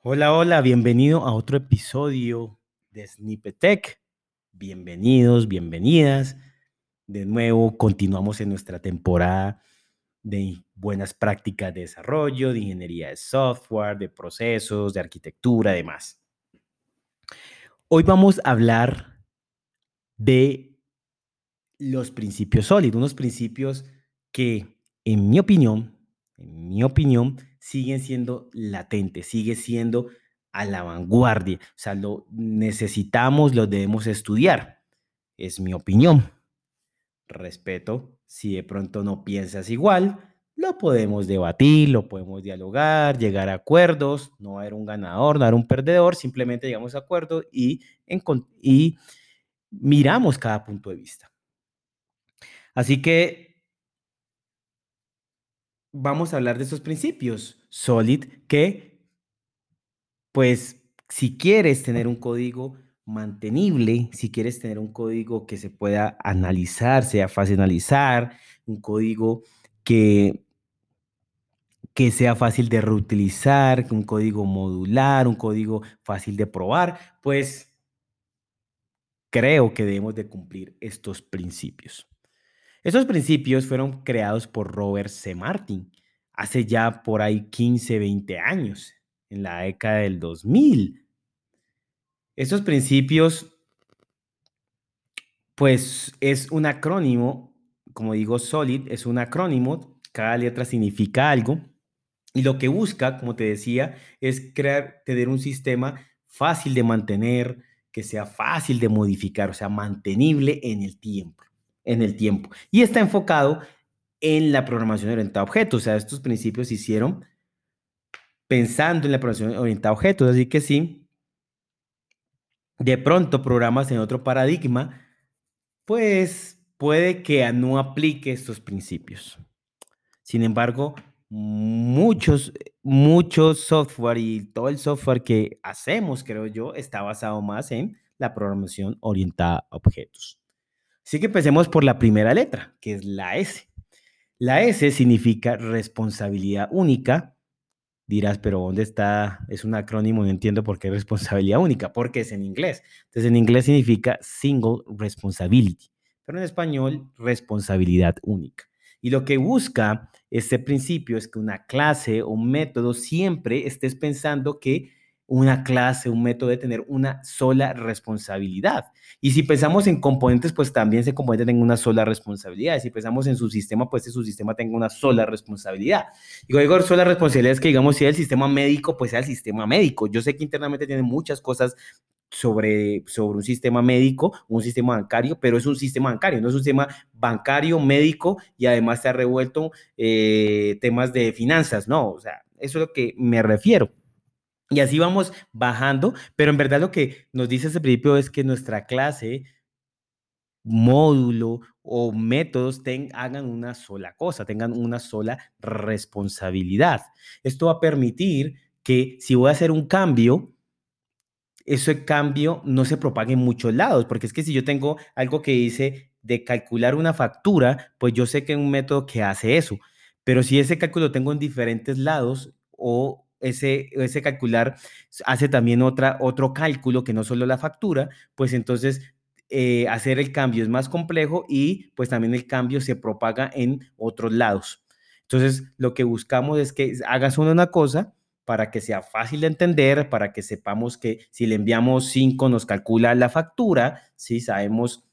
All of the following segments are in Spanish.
Hola, hola, bienvenido a otro episodio de Snippet Tech. Bienvenidos, bienvenidas. De nuevo, continuamos en nuestra temporada de buenas prácticas de desarrollo, de ingeniería de software, de procesos, de arquitectura, demás. Hoy vamos a hablar de los principios sólidos, unos principios que, en mi opinión, en mi opinión, siguen siendo latentes, sigue siendo a la vanguardia. O sea, lo necesitamos, lo debemos estudiar. Es mi opinión. Respeto, si de pronto no piensas igual, lo podemos debatir, lo podemos dialogar, llegar a acuerdos, no haber un ganador, no haber un perdedor, simplemente llegamos a acuerdo y, y miramos cada punto de vista. Así que vamos a hablar de esos principios. Solid, que, pues, si quieres tener un código mantenible, si quieres tener un código que se pueda analizar, sea fácil analizar, un código que, que sea fácil de reutilizar, un código modular, un código fácil de probar, pues creo que debemos de cumplir estos principios. Esos principios fueron creados por Robert C. Martin hace ya por ahí 15, 20 años, en la década del 2000. Estos principios, pues es un acrónimo, como digo, SOLID es un acrónimo, cada letra significa algo, y lo que busca, como te decía, es crear, tener un sistema fácil de mantener, que sea fácil de modificar, o sea, mantenible en el tiempo en el tiempo. Y está enfocado en la programación orientada a objetos. O sea, estos principios se hicieron pensando en la programación orientada a objetos. Así que sí, de pronto programas en otro paradigma, pues puede que no aplique estos principios. Sin embargo, muchos, muchos software y todo el software que hacemos, creo yo, está basado más en la programación orientada a objetos. Así que empecemos por la primera letra, que es la S. La S significa responsabilidad única. Dirás, pero ¿dónde está? Es un acrónimo, no entiendo por qué responsabilidad única, porque es en inglés. Entonces, en inglés significa single responsibility, pero en español, responsabilidad única. Y lo que busca este principio es que una clase o un método siempre estés pensando que una clase, un método de tener una sola responsabilidad. Y si pensamos en componentes, pues también ese componente tenga una sola responsabilidad. Si pensamos en su sistema, pues ese su sistema tenga una sola responsabilidad. Y cuando digo sola responsabilidad es que, digamos, si el sistema médico, pues sea el sistema médico. Yo sé que internamente tiene muchas cosas sobre, sobre un sistema médico, un sistema bancario, pero es un sistema bancario, no es un sistema bancario, médico y además se ha revuelto eh, temas de finanzas, no, o sea, eso es lo que me refiero. Y así vamos bajando, pero en verdad lo que nos dice ese principio es que nuestra clase, módulo o métodos hagan una sola cosa, tengan una sola responsabilidad. Esto va a permitir que si voy a hacer un cambio, ese cambio no se propague en muchos lados, porque es que si yo tengo algo que dice de calcular una factura, pues yo sé que es un método que hace eso, pero si ese cálculo tengo en diferentes lados o ese, ese calcular hace también otra, otro cálculo que no solo la factura, pues entonces eh, hacer el cambio es más complejo y pues también el cambio se propaga en otros lados. Entonces, lo que buscamos es que hagas una cosa para que sea fácil de entender, para que sepamos que si le enviamos 5 nos calcula la factura, si sabemos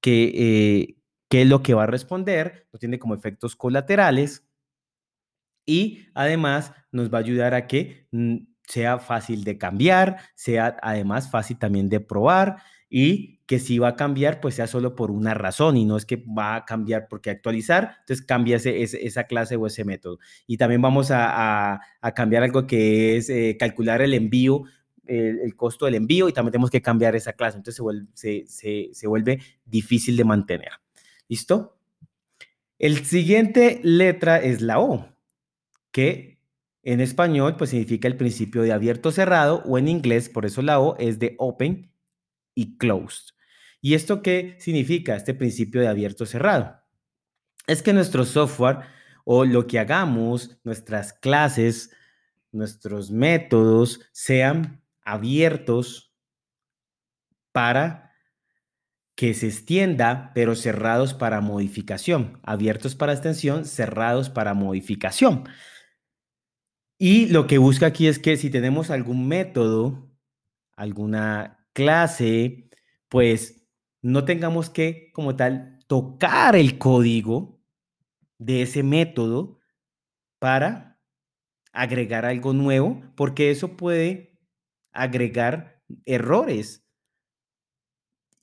que, eh, qué es lo que va a responder, no tiene como efectos colaterales y además nos va a ayudar a que mm, sea fácil de cambiar, sea además fácil también de probar y que si va a cambiar, pues sea solo por una razón y no es que va a cambiar porque actualizar, entonces cambia ese, esa clase o ese método. Y también vamos a, cambiar algo que es eh, calcular el envío, el, costo del envío y también tenemos que cambiar esa clase, entonces se vuelve, se vuelve difícil de mantener. ¿Listo? El siguiente letra es la O que en español pues significa el principio de abierto cerrado o en inglés, por eso la O es de open y closed. ¿Y esto qué significa este principio de abierto cerrado? Es que nuestro software o lo que hagamos, nuestras clases, nuestros métodos sean abiertos para que se extienda, pero cerrados para modificación. Abiertos para extensión, cerrados para modificación. Y lo que busca aquí es que si tenemos algún método, alguna clase, pues no tengamos que, como tal, tocar el código de ese método para agregar algo nuevo, porque eso puede agregar errores.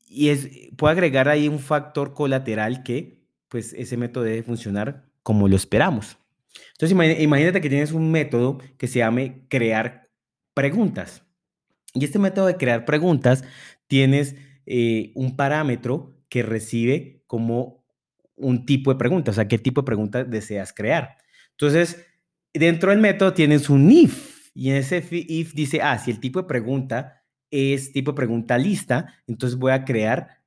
Y es, puede agregar ahí un factor colateral que, pues, ese método debe funcionar como lo esperamos. Entonces, imagínate que tienes un método que se llame crear preguntas. Y este método de crear preguntas tienes eh, un parámetro que recibe como un tipo de pregunta, o sea, qué tipo de pregunta deseas crear. Entonces, dentro del método tienes un if y en ese if dice, ah, si el tipo de pregunta es tipo de pregunta lista, entonces voy a crear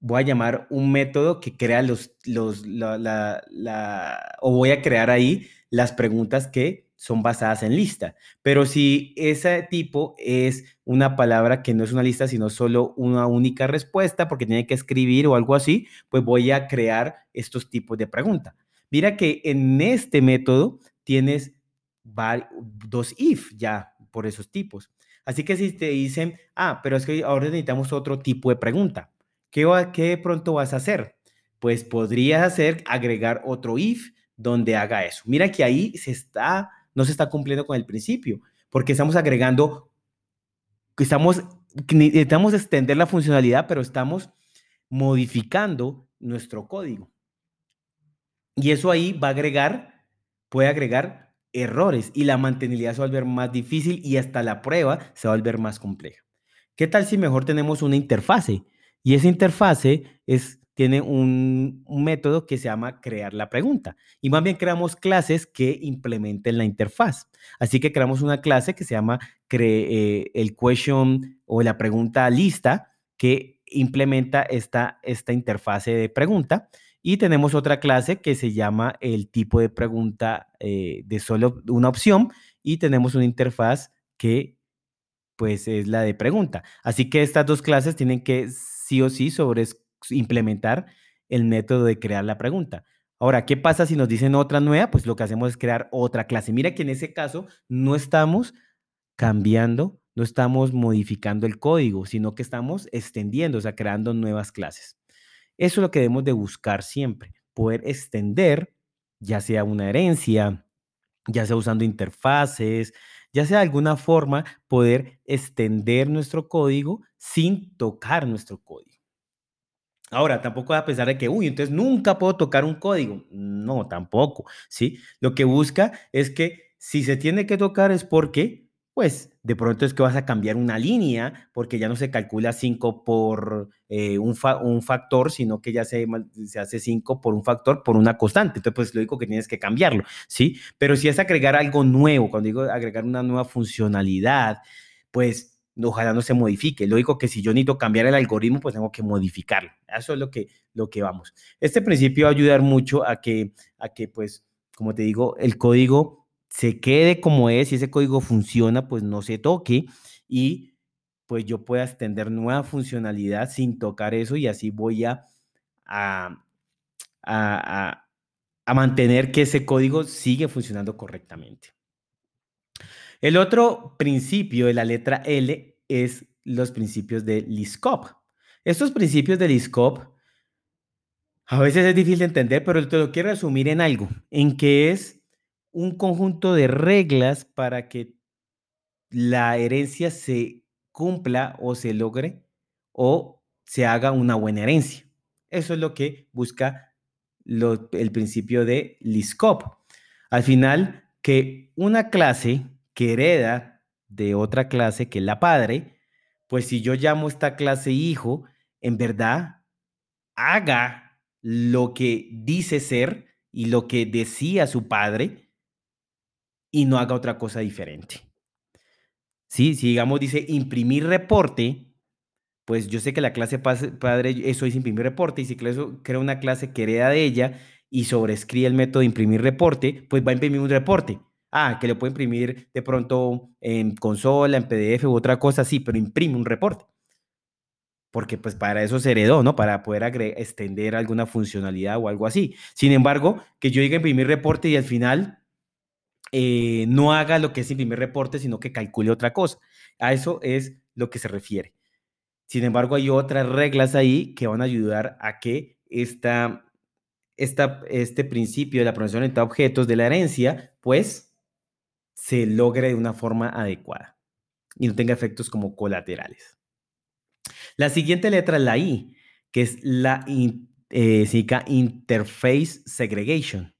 voy a llamar un método que crea los, los, la, o voy a crear ahí las preguntas que son basadas en lista. Pero si ese tipo es una palabra que no es una lista, sino solo una única respuesta, porque tiene que escribir o algo así, pues voy a crear estos tipos de preguntas. Mira que en este método tienes dos if ya por esos tipos. Así que si te dicen, ah, pero es que ahora necesitamos otro tipo de pregunta. ¿Qué, ¿Qué pronto vas a hacer? Pues podrías hacer, agregar otro if donde haga eso. Mira que ahí se está, no se está cumpliendo con el principio, porque estamos agregando, estamos, necesitamos extender la funcionalidad, pero estamos modificando nuestro código. Y eso ahí va a agregar, puede agregar errores y la mantenibilidad se va a volver más difícil y hasta la prueba se va a volver más compleja. ¿Qué tal si mejor tenemos una interfase? Y esa interfase tiene un, método que se llama crear la pregunta. Y más bien creamos clases que implementen la interfaz. Así que creamos una clase que se llama eh, el question o la pregunta lista que implementa esta, esta interfase de pregunta. Y tenemos otra clase que se llama el tipo de pregunta eh, de solo una opción. Y tenemos una interfaz que pues es la de pregunta. Así que estas dos clases tienen que sí o sí sobre implementar el método de crear la pregunta. Ahora, ¿qué pasa si nos dicen otra nueva? Pues lo que hacemos es crear otra clase. Mira que en ese caso no estamos cambiando, no estamos modificando el código, sino que estamos extendiendo, o sea, creando nuevas clases. Eso es lo que debemos de buscar siempre, poder extender, ya sea una herencia, ya sea usando interfaces, ya sea de alguna forma poder extender nuestro código sin tocar nuestro código. Ahora, tampoco a pesar de que, uy, entonces nunca puedo tocar un código. No, tampoco, ¿sí? Lo que busca es que si se tiene que tocar es porque pues de pronto es que vas a cambiar una línea porque ya no se calcula 5 por eh, un, un, factor, sino que ya se, se hace 5 por un factor por una constante. Entonces, pues lógico que tienes que cambiarlo, ¿sí? Pero si es agregar algo nuevo, cuando digo agregar una nueva funcionalidad, pues ojalá no se modifique. Lógico que si yo necesito cambiar el algoritmo, pues tengo que modificarlo. Eso es lo que, lo que vamos. Este principio va a ayudar mucho a que, a que, pues, como te digo, el código se quede como es y ese código funciona, pues no se toque y pues yo pueda extender nueva funcionalidad sin tocar eso y así voy a, a, a, mantener que ese código sigue funcionando correctamente. El otro principio de la letra L es los principios de LISCOP. Estos principios de LISCOP a veces es difícil de entender, pero te lo quiero resumir en algo, en que es un conjunto de reglas para que la herencia se cumpla o se logre o se haga una buena herencia. Eso es lo que busca el principio de LISCOP. Al final, que una clase que hereda de otra clase que la padre, pues si yo llamo esta clase hijo, en verdad haga lo que dice ser y lo que decía su padre, y no haga otra cosa diferente. ¿Sí? Si digamos dice imprimir reporte, pues yo sé que la clase padre, eso es imprimir reporte, y si crea una clase que hereda de ella y sobrescribe el método de imprimir reporte, pues va a imprimir un reporte. Ah, que lo puede imprimir de pronto en consola, en PDF u otra cosa, sí, pero imprime un reporte. Porque pues para eso se heredó, ¿no? Para poder extender alguna funcionalidad o algo así. Sin embargo, que yo diga imprimir reporte y al final eh, no haga lo que es imprimir reporte, sino que calcule otra cosa. A eso es lo que se refiere. Sin embargo, hay otras reglas ahí que van a ayudar a que esta, este principio de la programación de objetos de la herencia, pues, se logre de una forma adecuada y no tenga efectos como colaterales. La siguiente letra es la I, que es la eh, significa Interface Segregation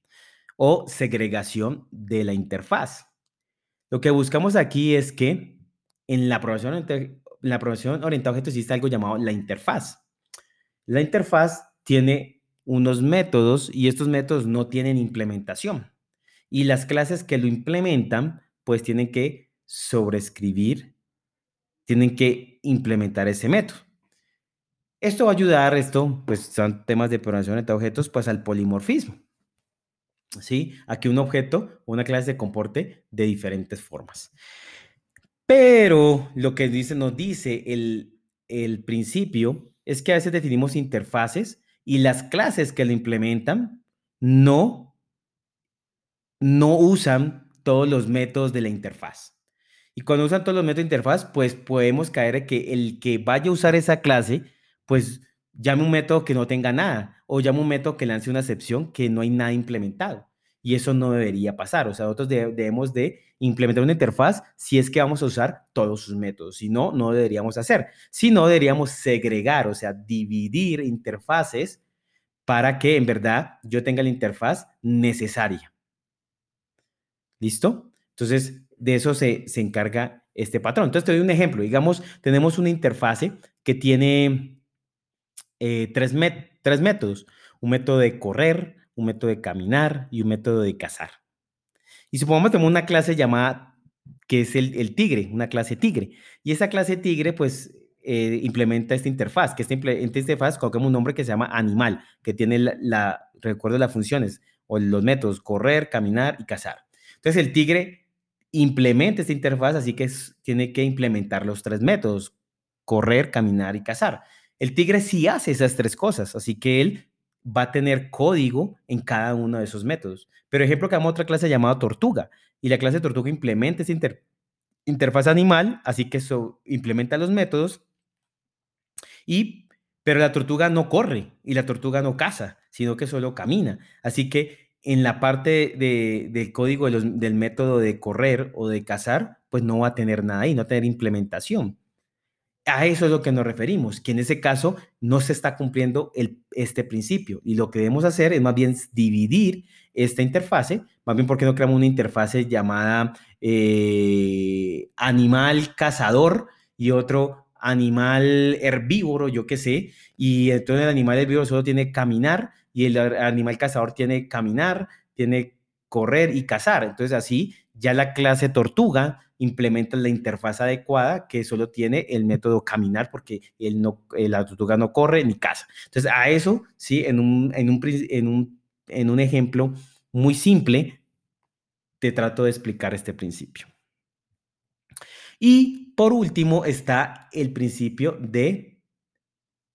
o segregación de la interfaz. Lo que buscamos aquí es que en la programación la programación orientada a objetos existe algo llamado la interfaz. La interfaz tiene unos métodos y estos métodos no tienen implementación. Y las clases que lo implementan, pues tienen que sobreescribir, tienen que implementar ese método. Esto va a ayudar, esto, pues son temas de programación a objetos, pues al polimorfismo. ¿Sí? A un objeto o una clase se comporte de diferentes formas. Pero lo que dice, nos dice el, el principio es que a veces definimos interfaces y las clases que lo implementan no, no usan todos los métodos de la interfaz. Y cuando usan todos los métodos de interfaz, pues podemos caer en que el que vaya a usar esa clase, pues llame un método que no tenga nada o llame un método que lance una excepción que no hay nada implementado. Y eso no debería pasar. O sea, nosotros debemos de implementar una interfaz si es que vamos a usar todos sus métodos. Si no, no deberíamos hacer. Si no, deberíamos segregar, o sea, dividir interfaces para que en verdad yo tenga la interfaz necesaria. ¿Listo? Entonces, de eso se, se encarga este patrón. Entonces, te doy un ejemplo. Digamos, tenemos una interfase que tiene eh, tres, tres métodos. Un método de correr, un método de caminar y un método de cazar. Y supongamos que tenemos una clase llamada, que es el, tigre, una clase tigre. Y esa clase tigre, pues, eh, implementa esta interfaz, que esta, interfaz coloquemos un nombre que se llama animal, que tiene la, recuerdo las funciones o los métodos correr, caminar y cazar. Entonces el tigre implementa esta interfaz, así que tiene que implementar los tres métodos, correr, caminar y cazar. El tigre sí hace esas tres cosas, así que él va a tener código en cada uno de esos métodos. Pero ejemplo que damos otra clase llamada tortuga y la clase tortuga implementa esa interfaz animal, así que eso implementa los métodos y pero la tortuga no corre y la tortuga no caza, sino que solo camina. Así que en la parte del código del método de correr o de cazar, pues no va a tener nada ahí, no va a tener implementación. A eso es lo que nos referimos, que en ese caso no se está cumpliendo el, este principio y lo que debemos hacer es más bien dividir esta interfase, más bien porque no creamos una interfase llamada eh, animal cazador y otro animal herbívoro, yo qué sé, y entonces el animal herbívoro solo tiene caminar y el animal cazador tiene caminar, tiene correr y cazar. Entonces así ya la clase tortuga implementa la interfaz adecuada que solo tiene el método caminar porque el no, la tortuga no corre ni caza. Entonces, a eso, sí, en un, en un, en un, en un ejemplo muy simple, te trato de explicar este principio. Y por último está el principio de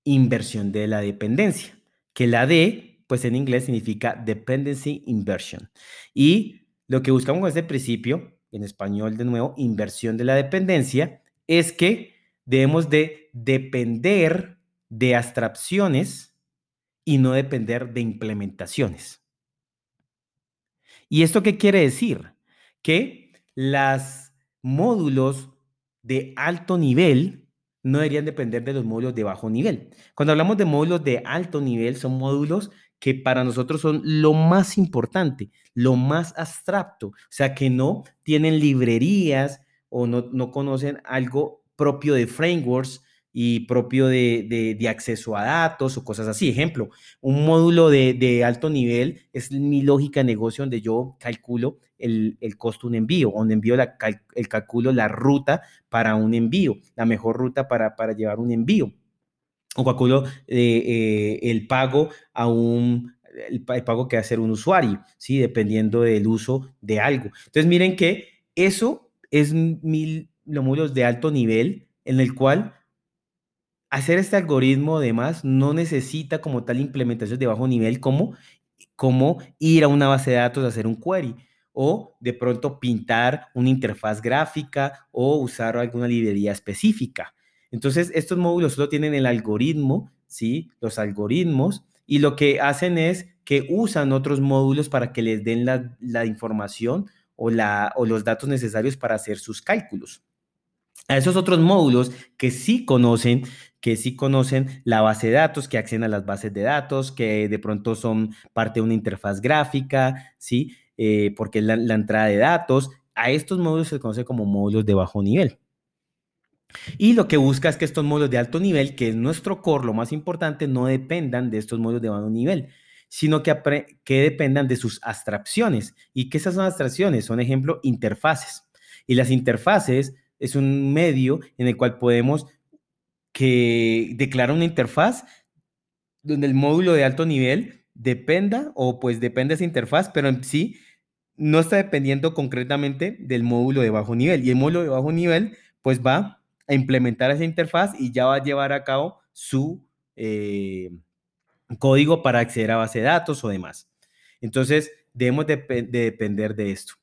inversión de la dependencia, que la D, pues en inglés significa dependency inversion. Y lo que buscamos con este principio en español de nuevo, inversión de la dependencia, es que debemos de depender de abstracciones y no depender de implementaciones. ¿Y esto qué quiere decir? Que los módulos de alto nivel no deberían depender de los módulos de bajo nivel. Cuando hablamos de módulos de alto nivel, son módulos que para nosotros son lo más importante, lo más abstracto, o sea, que no tienen librerías o no, no conocen algo propio de frameworks y propio de, de, acceso a datos o cosas así. Ejemplo, un módulo de, de, alto nivel es mi lógica de negocio donde yo calculo el, el costo de un envío, donde envío la, el calculo la ruta para un envío, la mejor ruta para, para llevar un envío o eh, el pago a un, el, pago que va a hacer un usuario, ¿sí? Dependiendo del uso de algo. Entonces, miren que eso es mil, los de alto nivel en el cual hacer este algoritmo, además, no necesita como tal implementación de bajo nivel como, como ir a una base de datos a hacer un query o de pronto pintar una interfaz gráfica o usar alguna librería específica. Entonces, estos módulos solo tienen el algoritmo, ¿sí? Los algoritmos, y lo que hacen es que usan otros módulos para que les den la, información o, los datos necesarios para hacer sus cálculos. A esos otros módulos que sí conocen, que sí conocen la base de datos, que acceden a las bases de datos, que de pronto son parte de una interfaz gráfica, ¿sí? Eh, porque es la, la entrada de datos. A estos módulos se conoce como módulos de bajo nivel. Y lo que busca es que estos módulos de alto nivel, que es nuestro core, lo más importante, no dependan de estos módulos de bajo nivel, sino que, que dependan de sus abstracciones. ¿Y qué esas abstracciones? Son, ejemplo, interfaces. Y las interfaces es un medio en el cual podemos que declarar una interfaz donde el módulo de alto nivel dependa o pues depende de esa interfaz, pero en sí no está dependiendo concretamente del módulo de bajo nivel. Y el módulo de bajo nivel pues va a implementar esa interfaz y ya va a llevar a cabo su eh, código para acceder a base de datos o demás. Entonces, debemos de, depender de esto.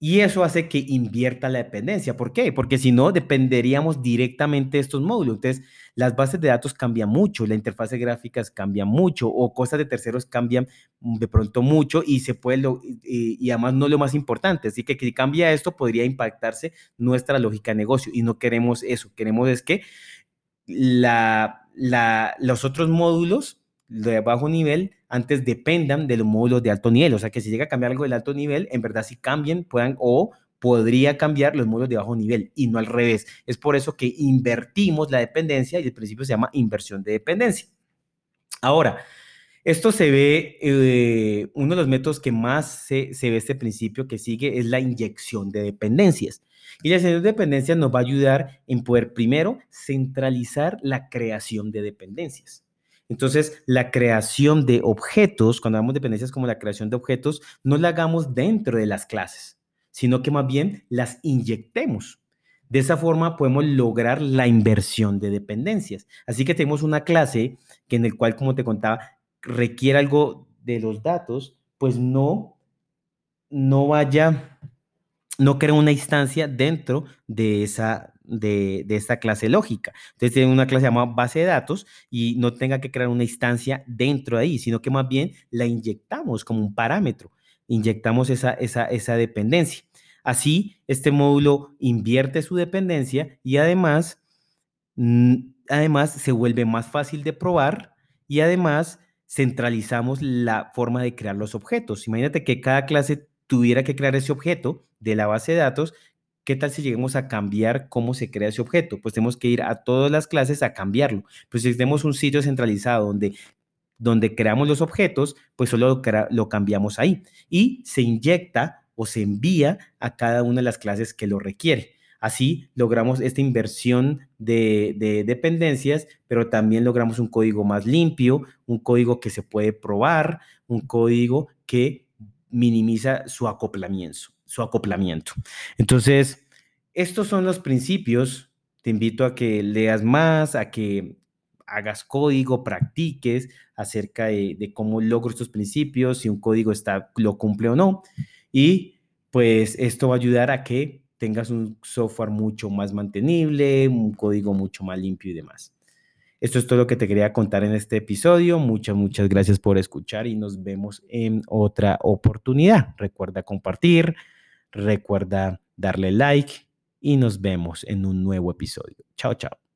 Y eso hace que invierta la dependencia. ¿Por qué? Porque si no, dependeríamos directamente de estos módulos. Entonces, las bases de datos cambian mucho, la interfaz de gráficas cambia mucho o cosas de terceros cambian de pronto mucho y se puede, y, además no lo más importante. Así que si cambia esto, podría impactarse nuestra lógica de negocio y no queremos eso. Queremos es que los otros módulos de bajo nivel antes dependan de los módulos de alto nivel. O sea, que si llega a cambiar algo del alto nivel, en verdad si cambien, puedan o podría cambiar los módulos de bajo nivel y no al revés. Es por eso que invertimos la dependencia y el principio se llama inversión de dependencia. Ahora, esto se ve, eh, uno de los métodos que más se, se, ve este principio que sigue es la inyección de dependencias. Y la inyección de dependencias nos va a ayudar en poder primero centralizar la creación de dependencias. Entonces, la creación de objetos, cuando hablamos de dependencias como la creación de objetos, no la hagamos dentro de las clases, sino que más bien las inyectemos. De esa forma podemos lograr la inversión de dependencias. Así que tenemos una clase que en el cual, como te contaba, requiere algo de los datos, pues no, no vaya, no crea una instancia dentro de esa, de, esta clase lógica. Entonces, tiene una clase llamada base de datos y no tenga que crear una instancia dentro de ahí, sino que más bien la inyectamos como un parámetro, inyectamos esa, esa, esa dependencia. Así, este módulo invierte su dependencia y además, mm, además se vuelve más fácil de probar y además centralizamos la forma de crear los objetos. Imagínate que cada clase tuviera que crear ese objeto de la base de datos ¿Qué tal si lleguemos a cambiar cómo se crea ese objeto? Pues tenemos que ir a todas las clases a cambiarlo. Pues si tenemos un sitio centralizado donde, donde creamos los objetos, pues solo lo, cambiamos ahí. Y se inyecta o se envía a cada una de las clases que lo requiere. Así logramos esta inversión de, de, dependencias, pero también logramos un código más limpio, un código que se puede probar, un código que minimiza su acoplamiento su acoplamiento. Entonces, estos son los principios. Te invito a que leas más, a que hagas código, practiques acerca de, cómo logro estos principios, si un código está, lo cumple o no. Y pues esto va a ayudar a que tengas un software mucho más mantenible, un código mucho más limpio y demás. Esto es todo lo que te quería contar en este episodio. Muchas, muchas gracias por escuchar y nos vemos en otra oportunidad. Recuerda compartir, Recuerda darle like y nos vemos en un nuevo episodio. Chao, chao.